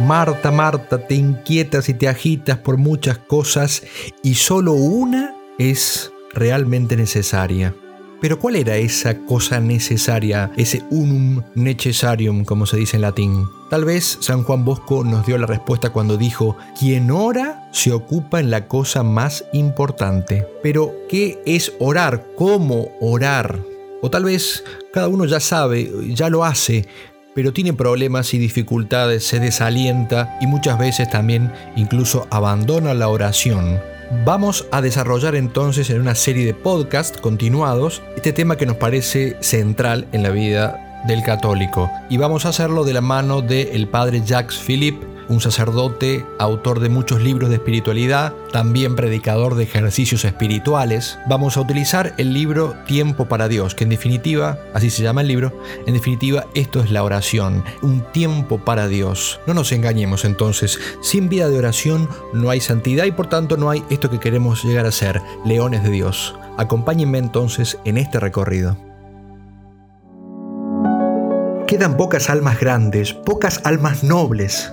Marta, Marta, te inquietas y te agitas por muchas cosas y solo una es realmente necesaria. Pero ¿cuál era esa cosa necesaria, ese unum necessarium, como se dice en latín? Tal vez San Juan Bosco nos dio la respuesta cuando dijo, quien ora se ocupa en la cosa más importante. Pero, ¿qué es orar? ¿Cómo orar? O tal vez cada uno ya sabe, ya lo hace, pero tiene problemas y dificultades, se desalienta y muchas veces también incluso abandona la oración. Vamos a desarrollar entonces en una serie de podcasts continuados este tema que nos parece central en la vida del católico y vamos a hacerlo de la mano del padre Jacques Philippe un sacerdote, autor de muchos libros de espiritualidad, también predicador de ejercicios espirituales. Vamos a utilizar el libro Tiempo para Dios, que en definitiva, así se llama el libro, en definitiva esto es la oración, un tiempo para Dios. No nos engañemos entonces, sin vida de oración no hay santidad y por tanto no hay esto que queremos llegar a ser, leones de Dios. Acompáñenme entonces en este recorrido. Quedan pocas almas grandes, pocas almas nobles,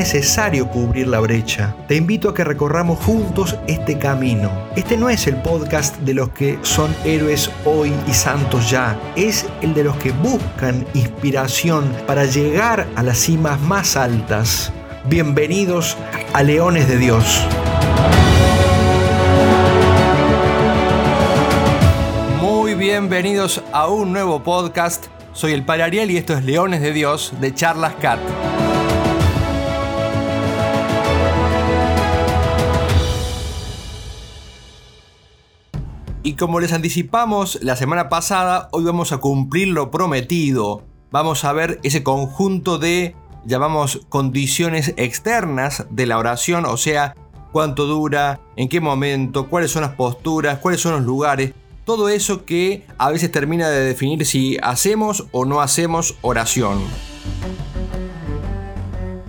Es necesario cubrir la brecha. Te invito a que recorramos juntos este camino. Este no es el podcast de los que son héroes hoy y santos ya. Es el de los que buscan inspiración para llegar a las cimas más altas. Bienvenidos a Leones de Dios. Muy bienvenidos a un nuevo podcast. Soy el Padre Ariel y esto es Leones de Dios de Charlas Cat. Y como les anticipamos la semana pasada, hoy vamos a cumplir lo prometido. Vamos a ver ese conjunto de, llamamos, condiciones externas de la oración, o sea, cuánto dura, en qué momento, cuáles son las posturas, cuáles son los lugares, todo eso que a veces termina de definir si hacemos o no hacemos oración.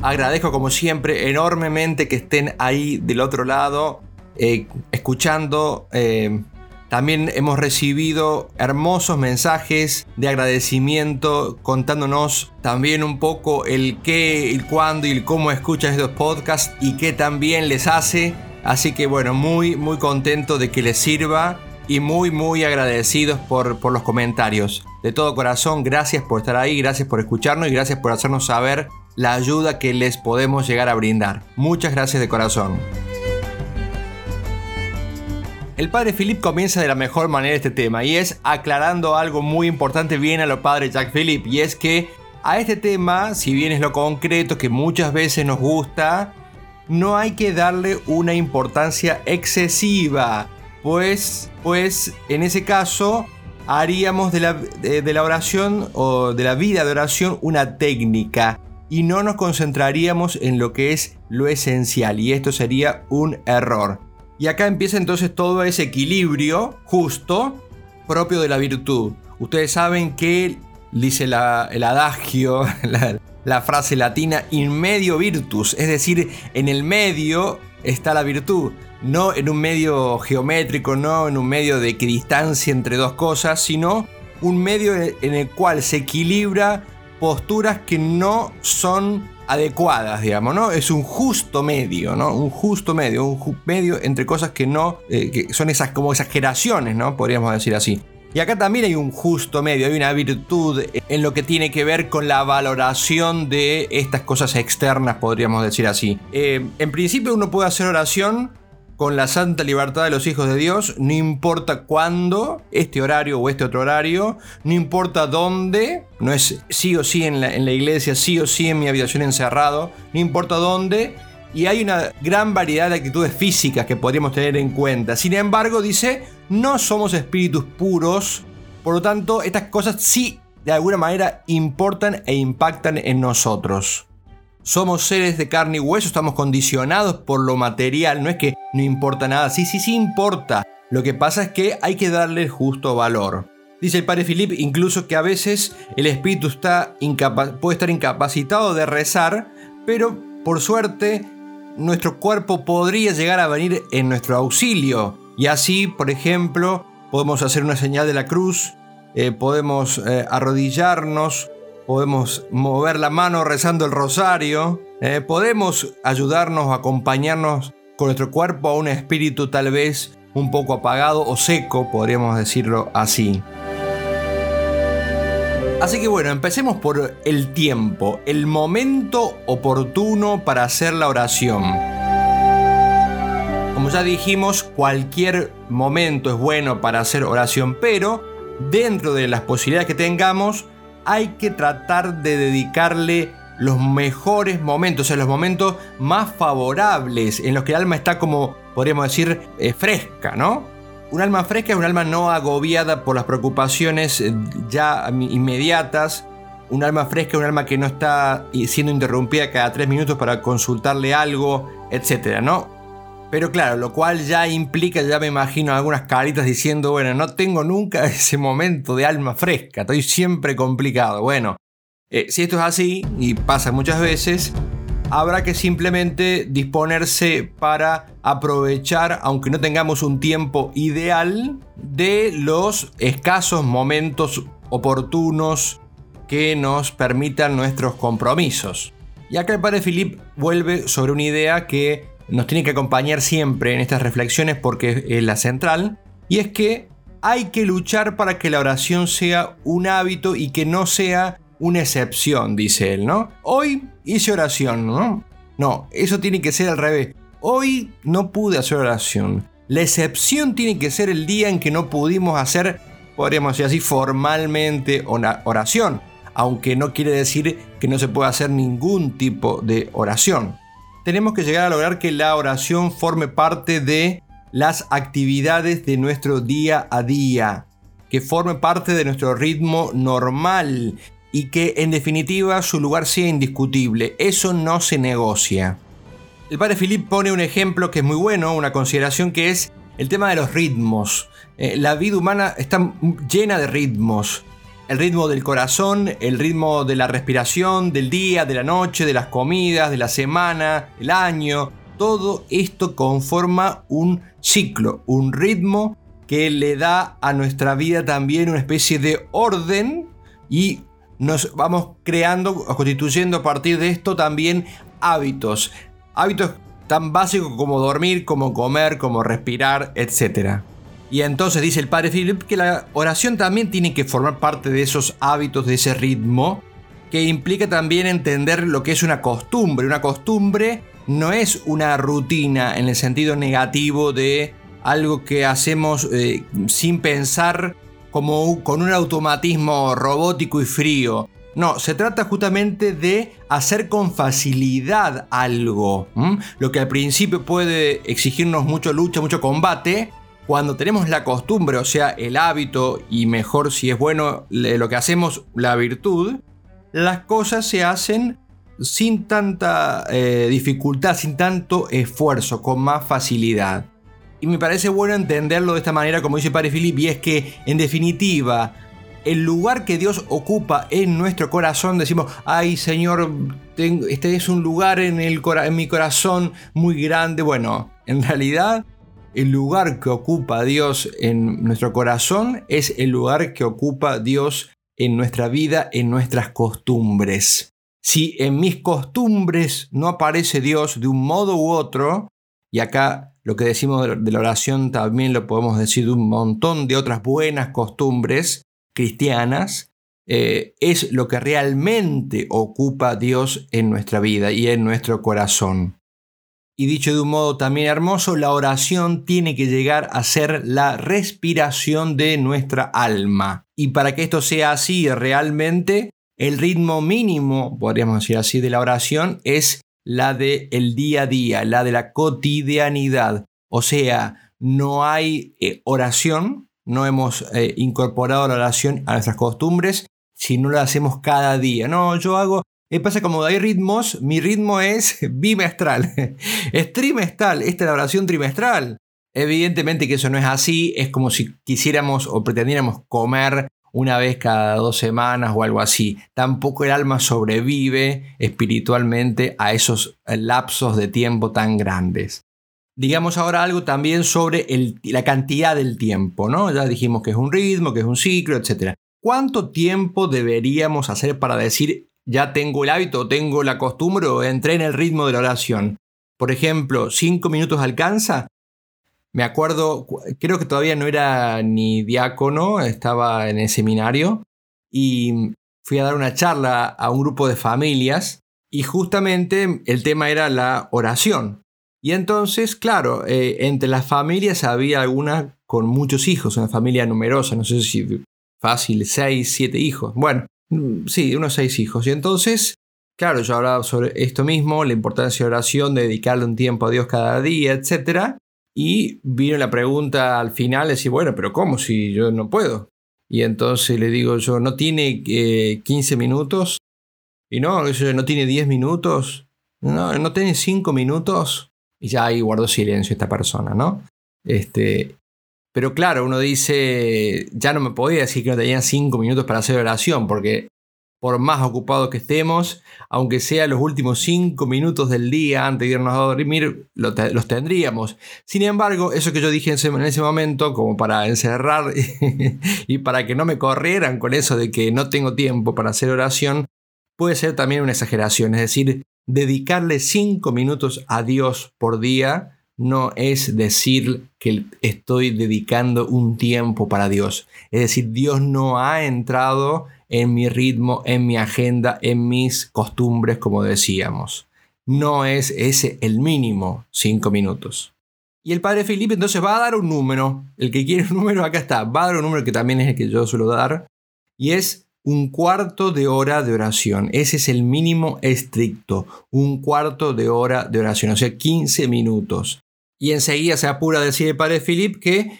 Agradezco como siempre enormemente que estén ahí del otro lado, eh, escuchando, eh, también hemos recibido hermosos mensajes de agradecimiento contándonos también un poco el qué, el cuándo y el cómo escuchan estos podcasts y qué también les hace. Así que bueno, muy muy contento de que les sirva y muy muy agradecidos por, por los comentarios. De todo corazón, gracias por estar ahí, gracias por escucharnos y gracias por hacernos saber la ayuda que les podemos llegar a brindar. Muchas gracias de corazón. El padre Philip comienza de la mejor manera este tema y es aclarando algo muy importante bien a lo padre Jack Philip y es que a este tema, si bien es lo concreto que muchas veces nos gusta, no hay que darle una importancia excesiva, pues, pues en ese caso haríamos de la, de la oración o de la vida de oración una técnica y no nos concentraríamos en lo que es lo esencial y esto sería un error. Y acá empieza entonces todo ese equilibrio justo propio de la virtud. Ustedes saben que dice el adagio, la, frase latina, in medio virtus, es decir, en el medio está la virtud, no en un medio geométrico, no en un medio de equidistancia entre dos cosas, sino un medio en el cual se equilibra posturas que no son adecuadas, digamos, ¿no? Es un justo medio, ¿no? Un justo medio, un medio entre cosas que no, eh, que son esas como exageraciones, ¿no? Podríamos decir así. Y acá también hay un justo medio, hay una virtud en lo que tiene que ver con la valoración de estas cosas externas, podríamos decir así. Eh, en principio uno puede hacer oración con la santa libertad de los hijos de Dios, no importa cuándo, este horario o este otro horario, no importa dónde, no es sí o sí en la, iglesia, sí o sí en mi habitación encerrado, no importa dónde, y hay una gran variedad de actitudes físicas que podríamos tener en cuenta. Sin embargo, dice, no somos espíritus puros, por lo tanto, estas cosas sí de alguna manera importan e impactan en nosotros. Somos seres de carne y hueso, estamos condicionados por lo material, no es que no importa nada, sí, sí, sí importa. Lo que pasa es que hay que darle justo valor. Dice el padre Philip incluso que a veces el espíritu está puede estar incapacitado de rezar, pero por suerte nuestro cuerpo podría llegar a venir en nuestro auxilio. Y así, por ejemplo, podemos hacer una señal de la cruz, eh, podemos eh, arrodillarnos, podemos mover la mano rezando el rosario, eh, podemos ayudarnos acompañarnos con nuestro cuerpo a un espíritu tal vez un poco apagado o seco, podríamos decirlo así. Así que bueno, empecemos por el tiempo, el momento oportuno para hacer la oración. Como ya dijimos, cualquier momento es bueno para hacer oración, pero dentro de las posibilidades que tengamos, hay que tratar de dedicarle los mejores momentos, o sea, los momentos más favorables en los que el alma está como, podríamos decir, eh, fresca, ¿no? Un alma fresca es un alma no agobiada por las preocupaciones eh, ya inmediatas. Un alma fresca es un alma que no está siendo interrumpida cada tres minutos para consultarle algo, etc. ¿no? Pero claro, lo cual ya implica, ya me imagino algunas caritas diciendo, bueno, no tengo nunca ese momento de alma fresca, estoy siempre complicado. Bueno, eh, si esto es así, y pasa muchas veces, habrá que simplemente disponerse para aprovechar, aunque no tengamos un tiempo ideal, de los escasos momentos oportunos que nos permitan nuestros compromisos. Y acá el padre Philip vuelve sobre una idea que nos tiene que acompañar siempre en estas reflexiones porque es la central, y es que hay que luchar para que la oración sea un hábito y que no sea una excepción, dice él, ¿no? Hoy hice oración, ¿no? No, eso tiene que ser al revés. Hoy no pude hacer oración. La excepción tiene que ser el día en que no pudimos hacer, podríamos decir así, formalmente una oración, aunque no quiere decir que no se pueda hacer ningún tipo de oración. Tenemos que llegar a lograr que la oración forme parte de las actividades de nuestro día a día, que forme parte de nuestro ritmo normal, y que en definitiva su lugar sea indiscutible. Eso no se negocia. El padre Philip pone un ejemplo que es muy bueno, una consideración que es el tema de los ritmos. Eh, la vida humana está llena de ritmos. El ritmo del corazón, el ritmo de la respiración, del día, de la noche, de las comidas, de la semana, el año. Todo esto conforma un ciclo, un ritmo que le da a nuestra vida también una especie de orden y nos vamos creando constituyendo a partir de esto también hábitos. Hábitos tan básicos como dormir, como comer, como respirar, etc. Y entonces dice el padre Philip que la oración también tiene que formar parte de esos hábitos, de ese ritmo, que implica también entender lo que es una costumbre. Una costumbre no es una rutina en el sentido negativo de algo que hacemos eh, sin pensar como con un automatismo robótico y frío. No, se trata justamente de hacer con facilidad algo. Lo que al principio puede exigirnos mucha lucha, mucho combate, cuando tenemos la costumbre, o sea, el hábito y mejor si es bueno lo que hacemos, la virtud, las cosas se hacen sin tanta eh, dificultad, sin tanto esfuerzo, con más facilidad. Y me parece bueno entenderlo de esta manera, como dice Padre Philip, y es que, en definitiva, el lugar que Dios ocupa en nuestro corazón, decimos, ay Señor, este es un lugar en, el, en mi corazón muy grande. Bueno, en realidad, el lugar que ocupa Dios en nuestro corazón es el lugar que ocupa Dios en nuestra vida, en nuestras costumbres. Si en mis costumbres no aparece Dios de un modo u otro, y acá lo que decimos de la oración también lo podemos decir de un montón de otras buenas costumbres cristianas. Eh, es lo que realmente ocupa Dios en nuestra vida y en nuestro corazón. Y dicho de un modo también hermoso, la oración tiene que llegar a ser la respiración de nuestra alma. Y para que esto sea así realmente, el ritmo mínimo, podríamos decir así, de la oración es la del el día a día, la de la cotidianidad. O sea, no hay eh, oración, no hemos eh, incorporado la oración a nuestras costumbres si no la hacemos cada día. No, yo hago pasa como hay ritmos, mi ritmo es bimestral, es trimestral, esta es la oración trimestral. Evidentemente que eso no es así, es como si quisiéramos o pretendiéramos comer una vez cada dos semanas o algo así. Tampoco el alma sobrevive espiritualmente a esos lapsos de tiempo tan grandes. Digamos ahora algo también sobre la cantidad del tiempo, ¿no? Ya dijimos que es un ritmo, que es un ciclo, etc. ¿Cuánto tiempo deberíamos hacer para decir ya tengo el hábito, tengo la costumbre o entré en el ritmo de la oración. Por ejemplo, ¿cinco minutos alcanza? Me acuerdo, creo que todavía no era ni diácono, estaba en el seminario y fui a dar una charla a un grupo de familias y justamente el tema era la oración. Y entonces, claro, eh, entre las familias había alguna con muchos hijos, una familia numerosa, no sé si fácil, seis, siete hijos. Bueno, sí, unos seis hijos. Y entonces, claro, yo hablaba sobre esto mismo, la importancia de oración, de dedicarle un tiempo a Dios cada día, etc. Y vino la pregunta al final, decir, bueno, pero ¿cómo si yo no puedo? Y entonces le digo yo, ¿no tiene 15 minutos? Y no, no tiene 10 minutos. No, no tiene 5 minutos. Y ya ahí guardó silencio esta persona, ¿no? Este, pero claro, uno dice, ya no me podía decir que no tenía cinco minutos para hacer oración, porque por más ocupados que estemos, aunque sea los últimos cinco minutos del día antes de irnos a dormir, los tendríamos. Sin embargo, eso que yo dije en ese, momento, como para encerrar y para que no me corrieran con eso de que no tengo tiempo para hacer oración, puede ser también una exageración. Es decir, dedicarle cinco minutos a Dios por día no es decir que estoy dedicando un tiempo para Dios. Es decir, Dios no ha entrado en mi ritmo, en mi agenda, en mis costumbres, como decíamos. No es ese el mínimo, cinco minutos. Y el padre Felipe entonces va a dar un número. El que quiere un número, acá está. Va a dar un número que también es el que yo suelo dar. Y es un cuarto de hora de oración. Ese es el mínimo estricto. Un cuarto de hora de oración. O sea, 15 minutos. Y enseguida se apura a decir padre Philip que,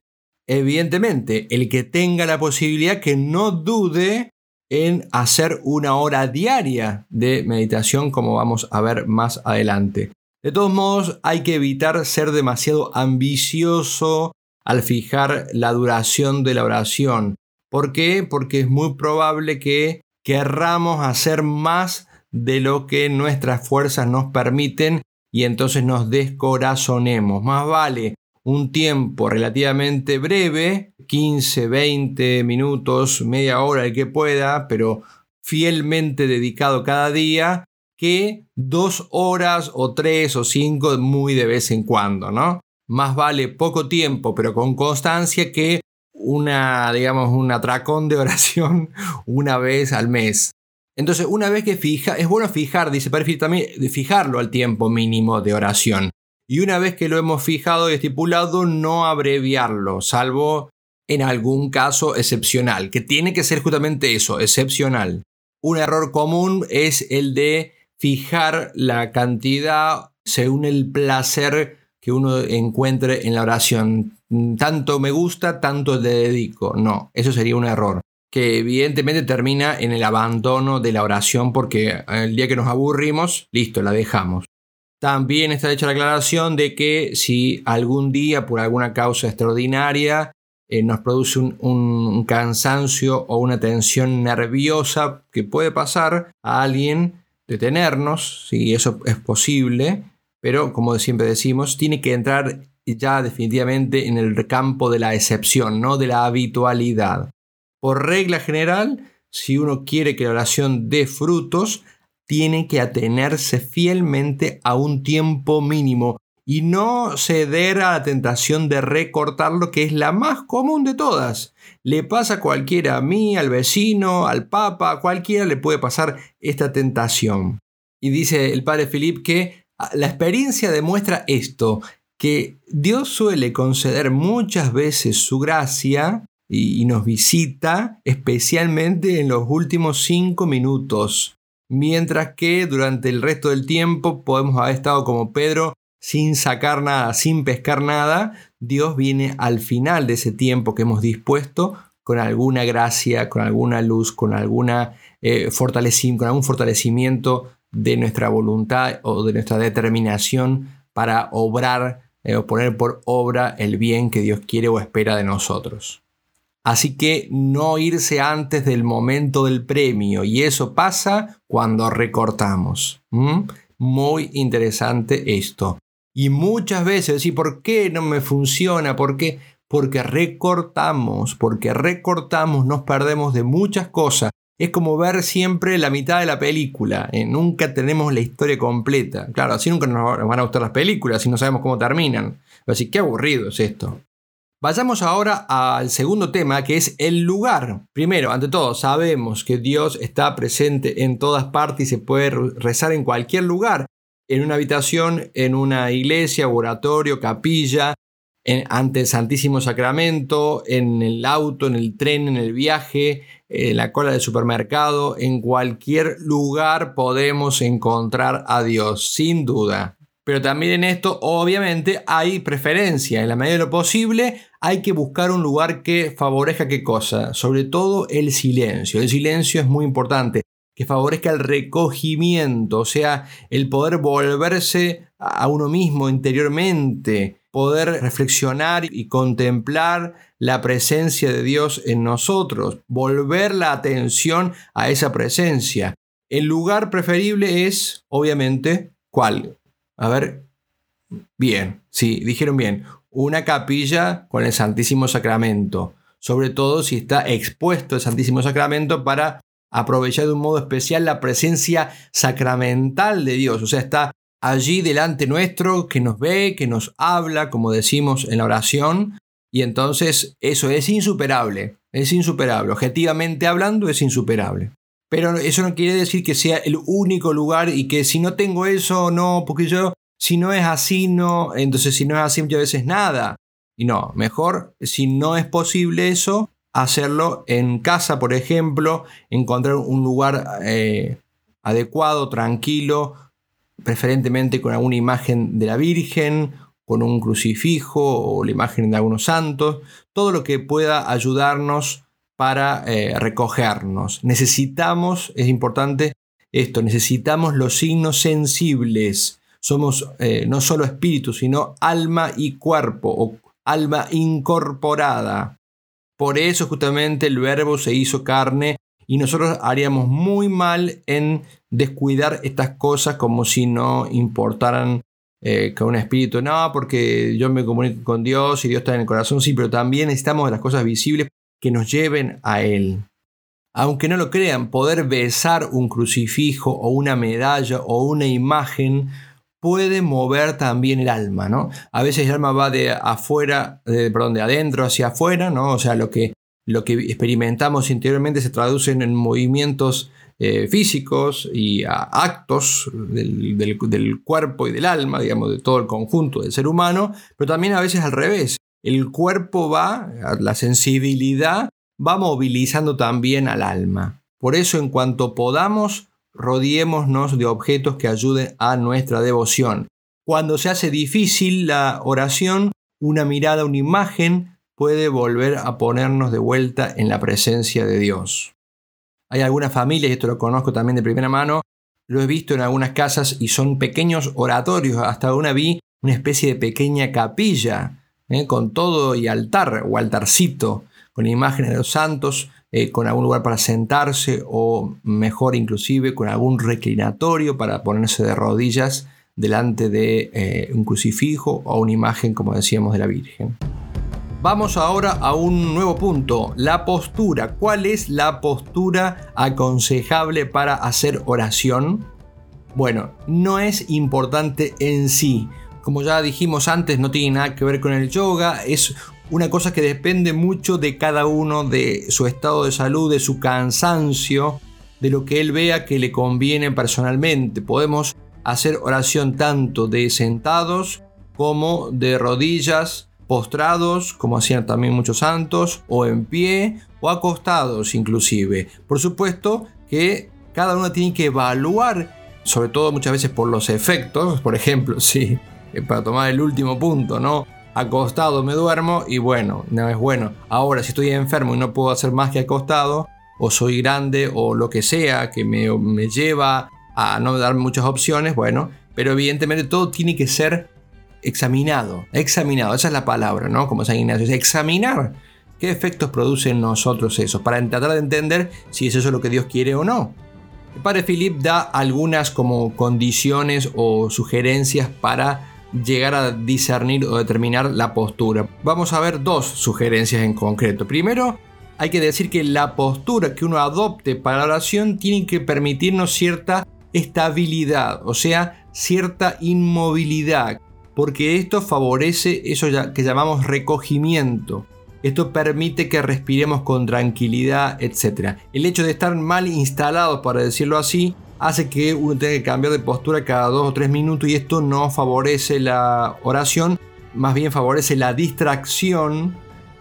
evidentemente, el que tenga la posibilidad que no dude en hacer una hora diaria de meditación, como vamos a ver más adelante. De todos modos, hay que evitar ser demasiado ambicioso al fijar la duración de la oración. ¿Por qué? Porque es muy probable que querramos hacer más de lo que nuestras fuerzas nos permiten y entonces nos descorazonemos. Más vale un tiempo relativamente breve, 15, 20 minutos, media hora, el que pueda, pero fielmente dedicado cada día, que dos horas o tres o cinco muy de vez en cuando, ¿no? Más vale poco tiempo, pero con constancia, que una, digamos, un atracón de oración una vez al mes. Entonces, una vez que fija, es bueno fijar, dice Perfil también, fijarlo al tiempo mínimo de oración. Y una vez que lo hemos fijado y estipulado, no abreviarlo, salvo en algún caso excepcional, que tiene que ser justamente eso, excepcional. Un error común es el de fijar la cantidad según el placer que uno encuentre en la oración. Tanto me gusta, tanto le dedico. No, eso sería un error que evidentemente termina en el abandono de la oración porque el día que nos aburrimos, listo, la dejamos. También está hecha la aclaración de que si algún día por alguna causa extraordinaria eh, nos produce un, cansancio o una tensión nerviosa que puede pasar a alguien, detenernos, si eso es posible, pero como siempre decimos, tiene que entrar ya definitivamente en el campo de la excepción, no de la habitualidad. Por regla general, si uno quiere que la oración dé frutos, tiene que atenerse fielmente a un tiempo mínimo y no ceder a la tentación de recortarlo, que es la más común de todas. Le pasa a cualquiera, a mí, al vecino, al papa, a cualquiera le puede pasar esta tentación. Y dice el padre Philip que La experiencia demuestra esto, que Dios suele conceder muchas veces su gracia y, nos visita especialmente en los últimos cinco minutos, mientras que durante el resto del tiempo podemos haber estado como Pedro sin sacar nada, sin pescar nada, Dios viene al final de ese tiempo que hemos dispuesto con alguna gracia, con alguna luz, con, alguna, eh, con algún fortalecimiento de nuestra voluntad o de nuestra determinación para obrar eh, o poner por obra el bien que Dios quiere o espera de nosotros. Así que no irse antes del momento del premio y eso pasa cuando recortamos. Muy interesante esto. Y muchas veces, ¿y por qué no me funciona? ¿Por qué? Porque recortamos, porque recortamos, nos perdemos de muchas cosas. Es como ver siempre la mitad de la película. ¿eh? Nunca tenemos la historia completa. Claro, así nunca nos van a gustar las películas si no sabemos cómo terminan. Así qué aburrido es esto. Vayamos ahora al segundo tema, que es el lugar. Primero, ante todo, sabemos que Dios está presente en todas partes y se puede rezar en cualquier lugar en una habitación, en una iglesia, oratorio, capilla, ante el Santísimo Sacramento, en el auto, en el tren, en el viaje, en la cola del supermercado, en cualquier lugar podemos encontrar a Dios, sin duda. Pero también en esto, obviamente, hay preferencia. En la medida de lo posible, hay que buscar un lugar que favorezca qué cosa. Sobre todo el silencio. El silencio es muy importante que favorezca el recogimiento, o sea, el poder volverse a uno mismo interiormente, poder reflexionar y contemplar la presencia de Dios en nosotros, volver la atención a esa presencia. El lugar preferible es, obviamente, ¿cuál? A ver, bien, sí, dijeron bien, una capilla con el Santísimo Sacramento, sobre todo si está expuesto el Santísimo Sacramento para aprovechar de un modo especial la presencia sacramental de Dios. O sea, está allí delante nuestro, que nos ve, que nos habla, como decimos en la oración. Y entonces eso es insuperable, es insuperable. Objetivamente hablando es insuperable. Pero eso no quiere decir que sea el único lugar y que si no tengo eso, no, porque yo, si no es así, no, entonces si no es así muchas veces nada. Y no, mejor, si no es posible eso, hacerlo en casa, por ejemplo, encontrar un lugar eh, adecuado, tranquilo, preferentemente con alguna imagen de la Virgen, con un crucifijo o la imagen de algunos santos, todo lo que pueda ayudarnos para eh, recogernos. Necesitamos, es importante esto, necesitamos los signos sensibles. Somos eh, no solo espíritu, sino alma y cuerpo, o alma incorporada. Por eso justamente el verbo se hizo carne y nosotros haríamos muy mal en descuidar estas cosas como si no importaran eh, que un espíritu, no, porque yo me comunico con Dios y Dios está en el corazón, sí, pero también necesitamos las cosas visibles que nos lleven a Él. Aunque no lo crean, poder besar un crucifijo o una medalla o una imagen puede mover también el alma, ¿no? A veces el alma va de afuera, de, perdón, de adentro hacia afuera, ¿no? O sea, lo que, lo que experimentamos interiormente se traduce en movimientos eh, físicos y actos del, del, cuerpo y del alma, digamos, de todo el conjunto del ser humano, pero también a veces al revés. El cuerpo va, la sensibilidad va movilizando también al alma. Por eso, en cuanto podamos, rodeémonos de objetos que ayuden a nuestra devoción. Cuando se hace difícil la oración, una mirada, una imagen puede volver a ponernos de vuelta en la presencia de Dios. Hay algunas familias, y esto lo conozco también de primera mano, lo he visto en algunas casas y son pequeños oratorios, hasta una vi una especie de pequeña capilla, ¿eh? con todo y altar o altarcito, con imágenes de los santos, eh, con algún lugar para sentarse o mejor inclusive con algún reclinatorio para ponerse de rodillas delante de eh, un crucifijo o una imagen, como decíamos, de la Virgen. Vamos ahora a un nuevo punto, la postura. ¿Cuál es la postura aconsejable para hacer oración? Bueno, no es importante en sí. Como ya dijimos antes, no tiene nada que ver con el yoga, es una cosa que depende mucho de cada uno, de su estado de salud, de su cansancio, de lo que él vea que le conviene personalmente. Podemos hacer oración tanto de sentados como de rodillas, postrados, como hacían también muchos santos, o en pie, o acostados inclusive. Por supuesto que cada uno tiene que evaluar, sobre todo muchas veces por los efectos, por ejemplo, sí, para tomar el último punto, ¿no? Acostado me duermo y bueno, no es bueno. Ahora, si estoy enfermo y no puedo hacer más que acostado, o soy grande, o lo que sea, que me, me lleva a no darme muchas opciones, bueno, pero evidentemente todo tiene que ser examinado, examinado, esa es la palabra, ¿no? Como San Ignacio, es examinar qué efectos produce en nosotros eso, para tratar de entender si es eso lo que Dios quiere o no. El padre Philip da algunas como condiciones o sugerencias para llegar a discernir o determinar la postura. Vamos a ver dos sugerencias en concreto. Primero, hay que decir que la postura que uno adopte para la oración tiene que permitirnos cierta estabilidad, o sea, cierta inmovilidad, porque esto favorece eso que llamamos recogimiento. Esto permite que respiremos con tranquilidad, etc. El hecho de estar mal instalados, para decirlo así, hace que uno tenga que cambiar de postura cada dos o tres minutos y esto no favorece la oración, más bien favorece la distracción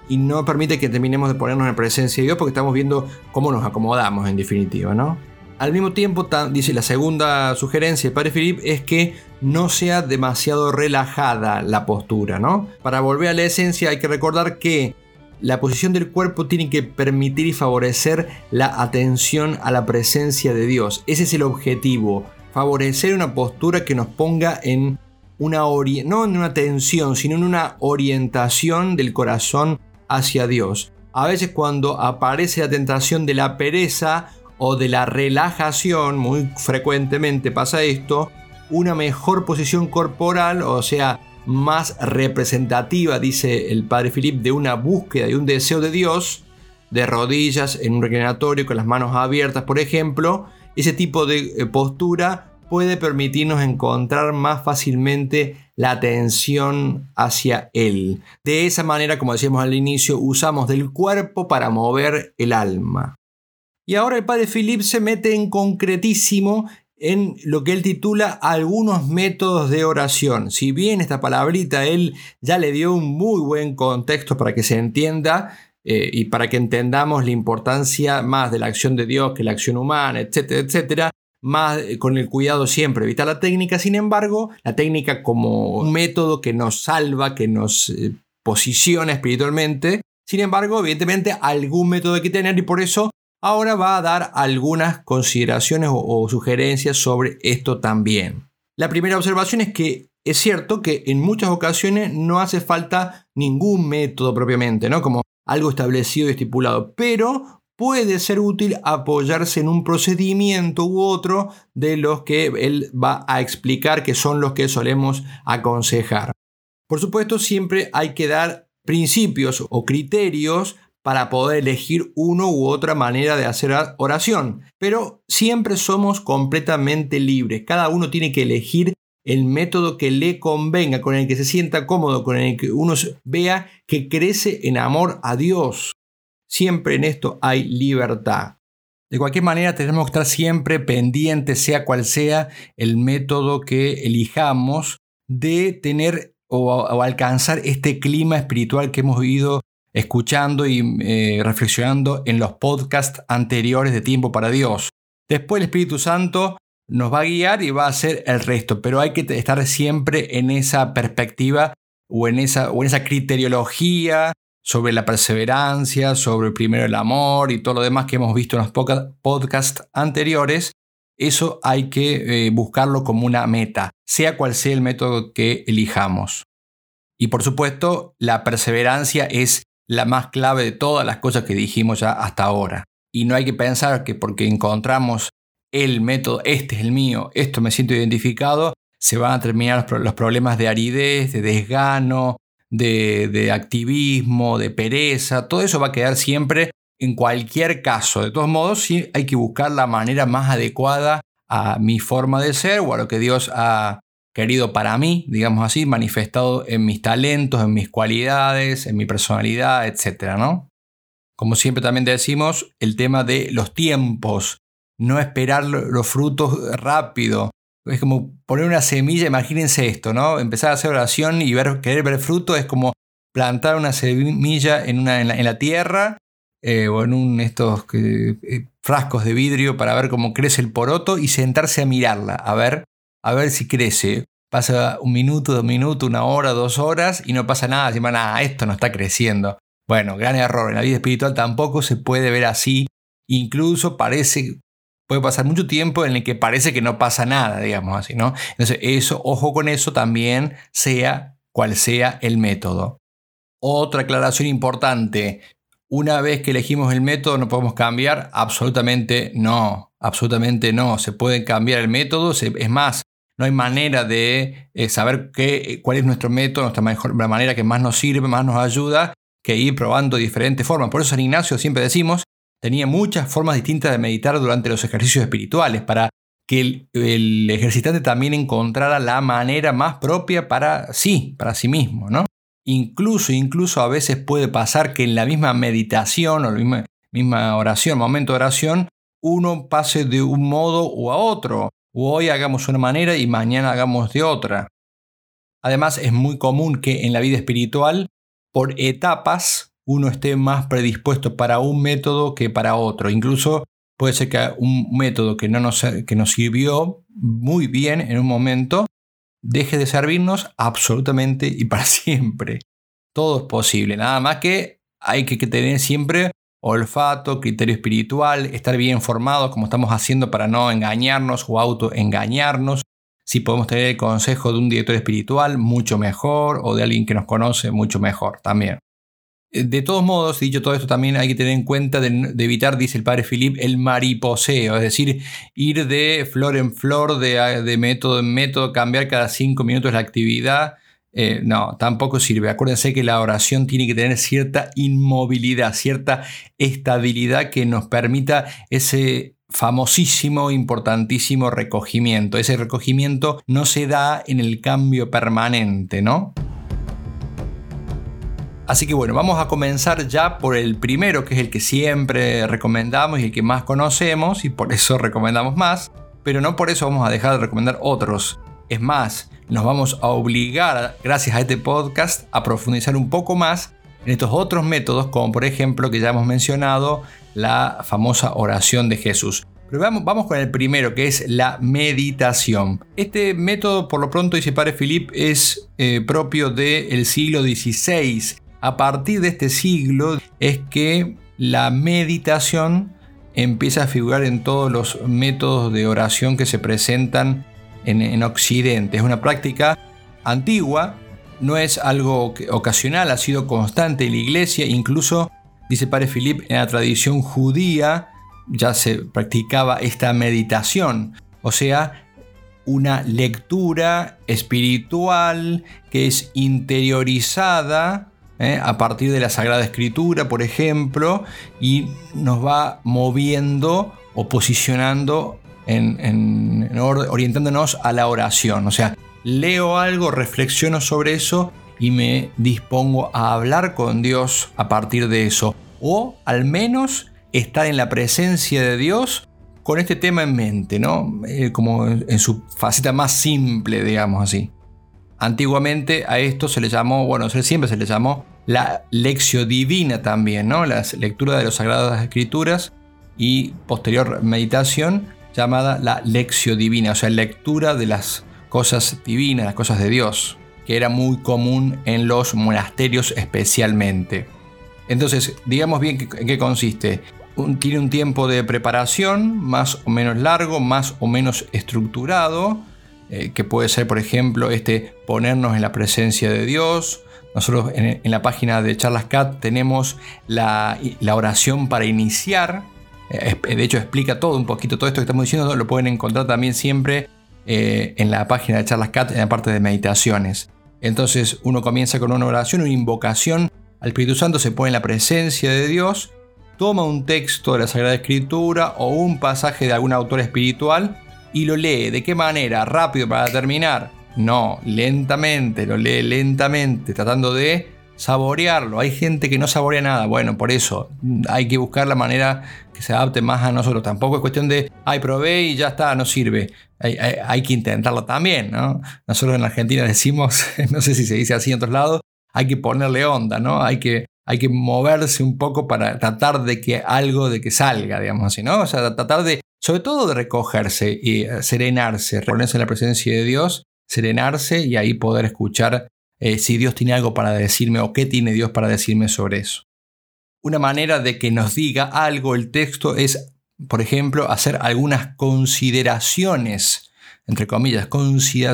y no permite que terminemos de ponernos en presencia de Dios porque estamos viendo cómo nos acomodamos en definitiva, ¿no? Al mismo tiempo, dice la segunda sugerencia de Padre Philip es que no sea demasiado relajada la postura, ¿no? Para volver a la esencia hay que recordar que la posición del cuerpo tiene que permitir y favorecer la atención a la presencia de Dios. Ese es el objetivo, favorecer una postura que nos ponga en una no en una tensión, sino en una orientación del corazón hacia Dios. A veces cuando aparece la tentación de la pereza o de la relajación, muy frecuentemente pasa esto, una mejor posición corporal, o sea, más representativa, dice el padre Philip, de una búsqueda y un deseo de Dios, de rodillas en un reclinatorio con las manos abiertas, por ejemplo, ese tipo de eh, postura puede permitirnos encontrar más fácilmente la atención hacia Él. De esa manera, como decíamos al inicio, usamos del cuerpo para mover el alma. Y ahora el padre Philip se mete en concretísimo en lo que él titula algunos métodos de oración. Si bien esta palabrita él ya le dio un muy buen contexto para que se entienda eh, y para que entendamos la importancia más de la acción de Dios que la acción humana, etcétera, etcétera, más eh, con el cuidado siempre evitar la técnica, sin embargo, la técnica como un método que nos salva, que nos eh, posiciona espiritualmente, sin embargo, evidentemente algún método hay que tener y por eso ahora va a dar algunas consideraciones o, sugerencias sobre esto también. La primera observación es que es cierto que en muchas ocasiones no hace falta ningún método propiamente, ¿no? Como algo establecido y estipulado, pero puede ser útil apoyarse en un procedimiento u otro de los que él va a explicar que son los que solemos aconsejar. Por supuesto, siempre hay que dar principios o criterios para poder elegir uno u otra manera de hacer oración. Pero siempre somos completamente libres. Cada uno tiene que elegir el método que le convenga, con el que se sienta cómodo, con el que uno vea que crece en amor a Dios. Siempre en esto hay libertad. De cualquier manera, tenemos que estar siempre pendientes, sea cual sea el método que elijamos, de tener o, o alcanzar este clima espiritual que hemos vivido escuchando y eh, reflexionando en los podcasts anteriores de Tiempo para Dios. Después el Espíritu Santo nos va a guiar y va a hacer el resto, pero hay que estar siempre en esa perspectiva o en esa, o en esa criteriología sobre la perseverancia, sobre primero el amor y todo lo demás que hemos visto en los podcasts anteriores. Eso hay que eh, buscarlo como una meta, sea cual sea el método que elijamos. Y por supuesto, la perseverancia es la más clave de todas las cosas que dijimos ya hasta ahora. Y no hay que pensar que porque encontramos el método, este es el mío, esto me siento identificado, se van a terminar los problemas de aridez, de desgano, de, activismo, de pereza, todo eso va a quedar siempre en cualquier caso. De todos modos, sí hay que buscar la manera más adecuada a mi forma de ser o a lo que Dios ha querido para mí, digamos así, manifestado en mis talentos, en mis cualidades, en mi personalidad, etc. ¿no? Como siempre también decimos, el tema de los tiempos, no esperar los frutos rápido, es como poner una semilla, imagínense esto, ¿no? Empezar a hacer oración y ver, querer ver fruto es como plantar una semilla en, una, en, la, tierra eh, o en un, estos eh, frascos de vidrio para ver cómo crece el poroto y sentarse a mirarla, a ver, a ver si crece. Pasa un minuto, dos minutos, una hora, dos horas y no pasa nada. Decimos, nada, esto no está creciendo. Bueno, gran error. En la vida espiritual tampoco se puede ver así. Incluso parece, puede pasar mucho tiempo en el que parece que no pasa nada, digamos así, ¿no? Entonces, eso, ojo con eso también, sea cual sea el método. Otra aclaración importante, una vez que elegimos el método, ¿no podemos cambiar? Absolutamente no, absolutamente no. Se puede cambiar el método, es más, no hay manera de eh, saber qué, cuál es nuestro método, nuestra mejor, la manera que más nos sirve, más nos ayuda, que ir probando diferentes formas. Por eso San Ignacio siempre decimos, tenía muchas formas distintas de meditar durante los ejercicios espirituales, para que el, ejercitante también encontrara la manera más propia para sí, para sí mismo, ¿no? Incluso, incluso a veces puede pasar que en la misma meditación o la misma, misma oración, momento de oración, uno pase de un modo o a otro. Hoy hagamos una manera y mañana hagamos de otra. Además, es muy común que en la vida espiritual, por etapas, uno esté más predispuesto para un método que para otro. Incluso puede ser que un método que, no nos, que nos sirvió muy bien en un momento, deje de servirnos absolutamente y para siempre. Todo es posible, nada más que hay que tener siempre olfato, criterio espiritual, estar bien formados como estamos haciendo para no engañarnos o autoengañarnos. Si podemos tener el consejo de un director espiritual, mucho mejor, o de alguien que nos conoce, mucho mejor también. Eh, de todos modos, dicho todo esto, también hay que tener en cuenta de, evitar, dice el padre Philip, el mariposeo, es decir, ir de flor en flor, de, método en método, cambiar cada cinco minutos la actividad. Eh, no, tampoco sirve. Acuérdense que la oración tiene que tener cierta inmovilidad, cierta estabilidad que nos permita ese famosísimo, importantísimo recogimiento. Ese recogimiento no se da en el cambio permanente, ¿no? Así que bueno, vamos a comenzar ya por el primero, que es el que siempre recomendamos y el que más conocemos, y por eso recomendamos más, pero no por eso vamos a dejar de recomendar otros. Es más, nos vamos a obligar, gracias a este podcast, a profundizar un poco más en estos otros métodos, como por ejemplo que ya hemos mencionado, la famosa oración de Jesús. Pero vamos, con el primero, que es la meditación. Este método, por lo pronto, dice Padre Philip, es eh, propio del siglo XVI a partir de este siglo es que la meditación empieza a figurar en todos los métodos de oración que se presentan en, Occidente. Es una práctica antigua, no es algo ocasional, ha sido constante en la iglesia, incluso, dice Padre Philip, en la tradición judía ya se practicaba esta meditación, o sea, una lectura espiritual que es interiorizada ¿eh? a partir de la Sagrada Escritura, por ejemplo, y nos va moviendo o posicionando en, orientándonos a la oración. O sea, leo algo, reflexiono sobre eso y me dispongo a hablar con Dios a partir de eso. O al menos estar en la presencia de Dios con este tema en mente, ¿no? Eh, como en su faceta más simple, digamos así. Antiguamente a esto se le llamó, bueno, siempre se le llamó la lección divina también, ¿no? La lectura de las Sagradas Escrituras y posterior meditación llamada la lección divina, o sea, lectura de las cosas divinas, las cosas de Dios, que era muy común en los monasterios especialmente. Entonces, digamos bien en qué consiste. tiene un tiempo de preparación más o menos largo, más o menos estructurado, eh, que puede ser, por ejemplo, este ponernos en la presencia de Dios. Nosotros en, la página de Charlas Cat tenemos la, oración para iniciar. De hecho, explica todo un poquito, todo esto que estamos diciendo, lo pueden encontrar también siempre eh, en la página de Charlas Cat, en la parte de meditaciones. Entonces uno comienza con una oración, una invocación al Espíritu Santo, se pone en la presencia de Dios, toma un texto de la Sagrada Escritura o un pasaje de algún autor espiritual y lo lee. ¿De qué manera? ¿Rápido para terminar? No, lentamente, lo lee lentamente, tratando de saborearlo. Hay gente que no saborea nada. Bueno, por eso hay que buscar la manera que se adapte más a nosotros. Tampoco es cuestión de, ay, probé y ya está, no sirve. Hay, que intentarlo también, ¿no? Nosotros en Argentina decimos, no sé si se dice así en otros lados, hay que ponerle onda, ¿no? Hay que, hay que moverse un poco para tratar de que algo de que salga, digamos así, ¿no? O sea, tratar de, sobre todo de recogerse y eh, serenarse, ponerse en la presencia de Dios, serenarse y ahí poder escuchar eh, si Dios tiene algo para decirme o qué tiene Dios para decirme sobre eso. Una manera de que nos diga algo el texto es, por ejemplo, hacer algunas consideraciones, entre comillas,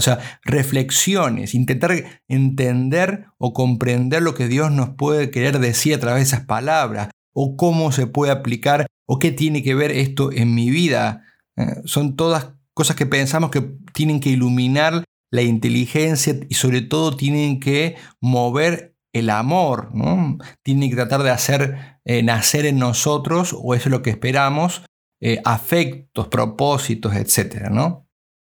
sea, reflexiones, intentar entender o comprender lo que Dios nos puede querer decir a través de esas palabras, o cómo se puede aplicar, o qué tiene que ver esto en mi vida. Eh, son todas cosas que pensamos que tienen que iluminar la inteligencia y sobre todo tienen que mover el amor, ¿no? tienen que tratar de hacer eh, nacer en nosotros, o eso es lo que esperamos, eh, afectos, propósitos, etc. ¿no?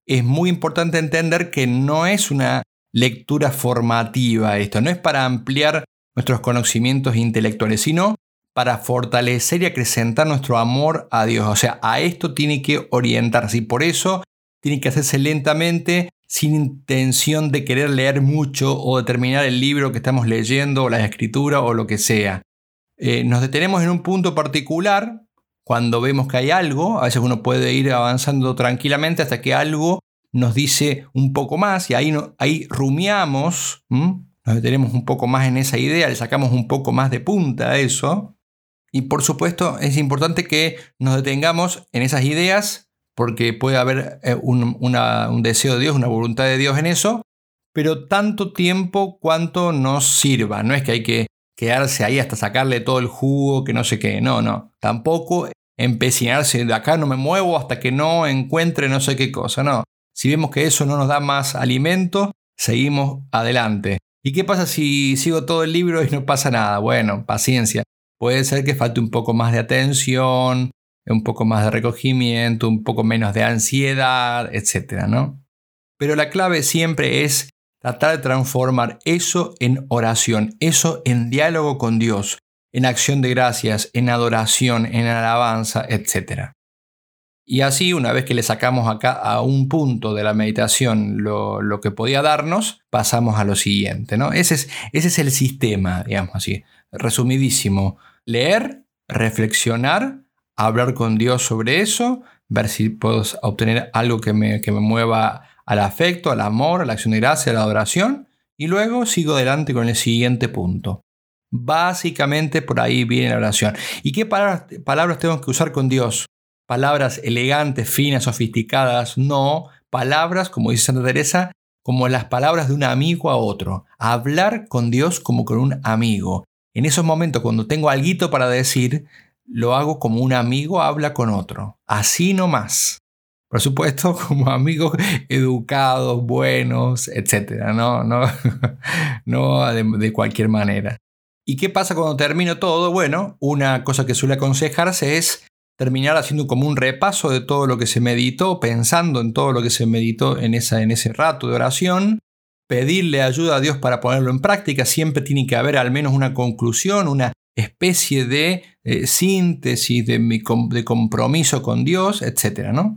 Es muy importante entender que no es una lectura formativa esto, no es para ampliar nuestros conocimientos intelectuales, sino para fortalecer y acrecentar nuestro amor a Dios. O sea, a esto tiene que orientarse y por eso tiene que hacerse lentamente sin intención de querer leer mucho o de terminar el libro que estamos leyendo o la escritura o lo que sea. Eh, nos detenemos en un punto particular cuando vemos que hay algo, a veces uno puede ir avanzando tranquilamente hasta que algo nos dice un poco más y ahí, ahí rumiamos, nos detenemos un poco más en esa idea, le sacamos un poco más de punta a eso. Y por supuesto es importante que nos detengamos en esas ideas porque puede haber eh, un, deseo de Dios, una voluntad de Dios en eso, pero tanto tiempo cuanto nos sirva. No es que hay que quedarse ahí hasta sacarle todo el jugo, que no sé qué, no, no. Tampoco empecinarse de acá no me muevo hasta que no encuentre no sé qué cosa, no. Si vemos que eso no nos da más alimento, seguimos adelante. ¿Y qué pasa si sigo todo el libro y no pasa nada? Bueno, paciencia. Puede ser que falte un poco más de atención, un poco más de recogimiento, un poco menos de ansiedad, etc. ¿no? Pero la clave siempre es tratar de transformar eso en oración, eso en diálogo con Dios, en acción de gracias, en adoración, en alabanza, etc. Y así, una vez que le sacamos acá a un punto de la meditación lo, lo que podía darnos, pasamos a lo siguiente. ¿no? Ese, es, ese es el sistema, digamos así, resumidísimo. Leer, reflexionar, hablar con Dios sobre eso, ver si puedo obtener algo que me, que me mueva al afecto, al amor, a la acción de gracia, a la adoración, y luego sigo adelante con el siguiente punto. Básicamente por ahí viene la oración. ¿Y qué palabras, palabras tengo que usar con Dios? Palabras elegantes, finas, sofisticadas, no. Palabras, como dice Santa Teresa, como las palabras de un amigo a otro. Hablar con Dios como con un amigo. En esos momentos, cuando tengo algo para decir, lo hago como un amigo habla con otro. Así no más. Por supuesto, como amigos educados, buenos, etc. No, no, no de, cualquier manera. ¿Y qué pasa cuando termino todo? Bueno, una cosa que suele aconsejarse es terminar haciendo como un repaso de todo lo que se meditó, pensando en todo lo que se meditó en, esa, en ese rato de oración, pedirle ayuda a Dios para ponerlo en práctica. Siempre tiene que haber al menos una conclusión, una especie de eh, síntesis de, mi de compromiso con Dios, etc. ¿no?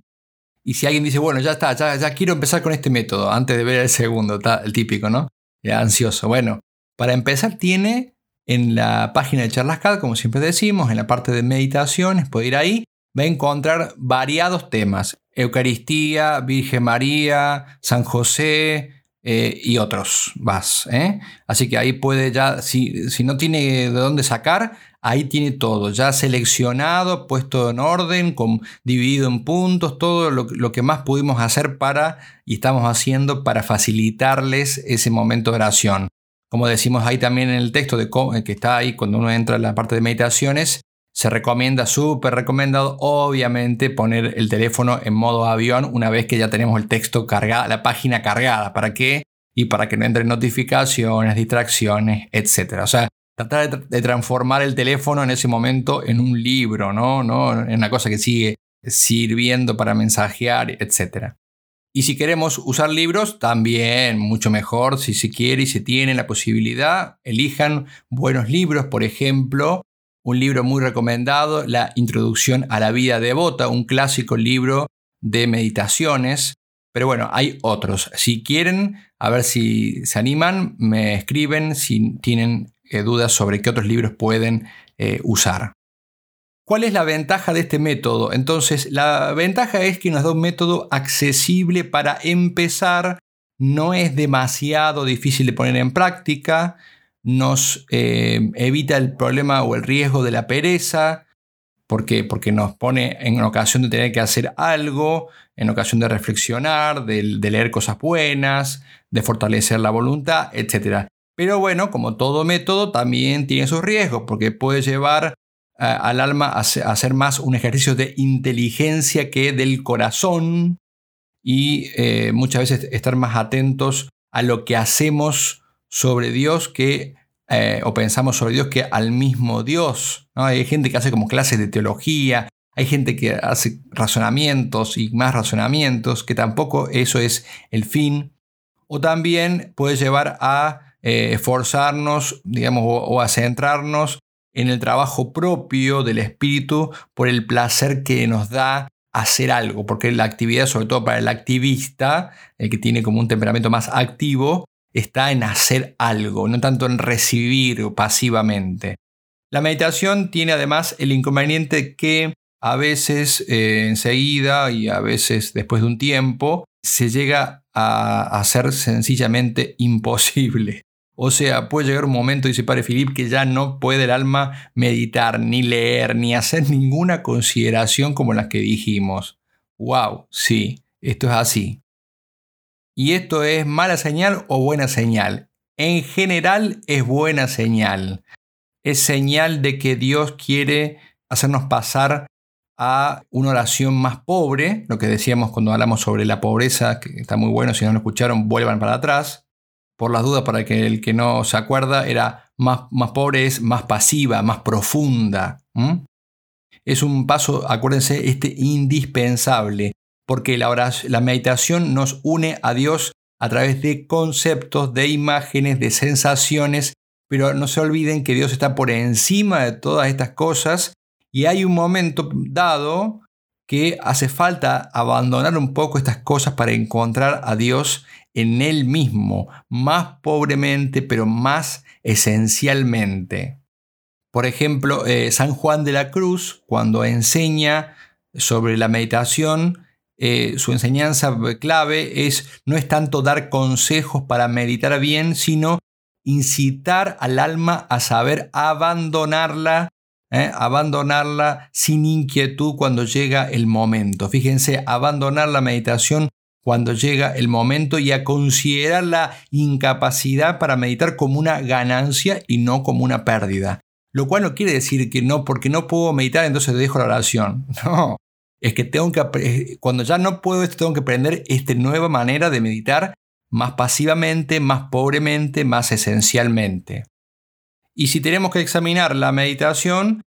Y si alguien dice, bueno, ya está, ya, quiero empezar con este método, antes de ver el segundo, el típico, ¿no? ansioso. Bueno, para empezar tiene en la página de Charlascad, como siempre decimos, en la parte de meditaciones, puede ir ahí, va a encontrar variados temas. Eucaristía, Virgen María, San José, eh, y otros más. ¿eh? Así que ahí puede ya, si, si, no tiene de dónde sacar, ahí tiene todo, ya seleccionado, puesto en orden, con, dividido en puntos, todo lo, que más pudimos hacer para, y estamos haciendo para facilitarles ese momento de oración. Como decimos ahí también en el texto de, que está ahí cuando uno entra en la parte de meditaciones, se recomienda, súper recomendado, obviamente, poner el teléfono en modo avión una vez que ya tenemos el texto cargado, la página cargada. ¿Para qué? Y para que no entren notificaciones, distracciones, etc. O sea, tratar de, transformar el teléfono en ese momento en un libro, ¿no? ¿no? En una cosa que sigue sirviendo para mensajear, etc. Y si queremos usar libros, también mucho mejor, si se quiere y se tiene la posibilidad, elijan buenos libros, por ejemplo, un libro muy recomendado, La Introducción a la Vida Devota, un clásico libro de meditaciones. Pero bueno, hay otros. Si quieren, a ver si se animan, me escriben si tienen eh, dudas sobre qué otros libros pueden eh, usar. ¿Cuál es la ventaja de este método? Entonces, la ventaja es que nos da un método accesible para empezar, no es demasiado difícil de poner en práctica, nos eh, evita el problema o el riesgo de la pereza, porque, porque nos pone en ocasión de tener que hacer algo, en ocasión de reflexionar, de, leer cosas buenas, de fortalecer la voluntad, etc. Pero bueno, como todo método, también tiene sus riesgos, porque puede llevar al alma a, hacer más un ejercicio de inteligencia que del corazón y eh, muchas veces estar más atentos a lo que hacemos sobre Dios que, eh, o pensamos sobre Dios que al mismo Dios. Hay gente que hace como clases de teología, hay gente que hace razonamientos y más razonamientos, que tampoco eso es el fin. O también puede llevar a eh, esforzarnos, digamos, o, a centrarnos en el trabajo propio del espíritu por el placer que nos da hacer algo, porque la actividad, sobre todo para el activista, el que tiene como un temperamento más activo, está en hacer algo, no tanto en recibir pasivamente. La meditación tiene además el inconveniente que a veces eh, enseguida y a veces después de un tiempo se llega a hacer sencillamente imposible. O sea, puede llegar un momento, dice Padre Filip, que ya no puede el alma meditar, ni leer, ni hacer ninguna consideración como las que dijimos. ¡Wow! Sí, esto es así. ¿Y esto es mala señal o buena señal? En general es buena señal. Es señal de que Dios quiere hacernos pasar a una oración más pobre, lo que decíamos cuando hablamos sobre la pobreza, que está muy bueno, si no lo escucharon, vuelvan para atrás. Por las dudas, para que el que no se acuerda, era más, pobre, es más pasiva, más profunda. Es un paso, acuérdense, este indispensable porque la, la meditación nos une a Dios a través de conceptos, de imágenes, de sensaciones, pero no se olviden que Dios está por encima de todas estas cosas y hay un momento dado que hace falta abandonar un poco estas cosas para encontrar a Dios en Él mismo, más pobremente, pero más esencialmente. Por ejemplo, eh, San Juan de la Cruz, cuando enseña sobre la meditación, eh, su enseñanza clave es no es tanto dar consejos para meditar bien, sino incitar al alma a saber abandonarla, ¿eh? abandonarla sin inquietud cuando llega el momento. Fíjense, abandonar la meditación cuando llega el momento y a considerar la incapacidad para meditar como una ganancia y no como una pérdida. Lo cual no quiere decir que no, porque no puedo meditar, entonces dejo la oración. No, es que tengo que, eh, cuando ya no puedo esto, tengo que aprender esta nueva manera de meditar más pasivamente, más pobremente, más esencialmente. Y si tenemos que examinar la meditación,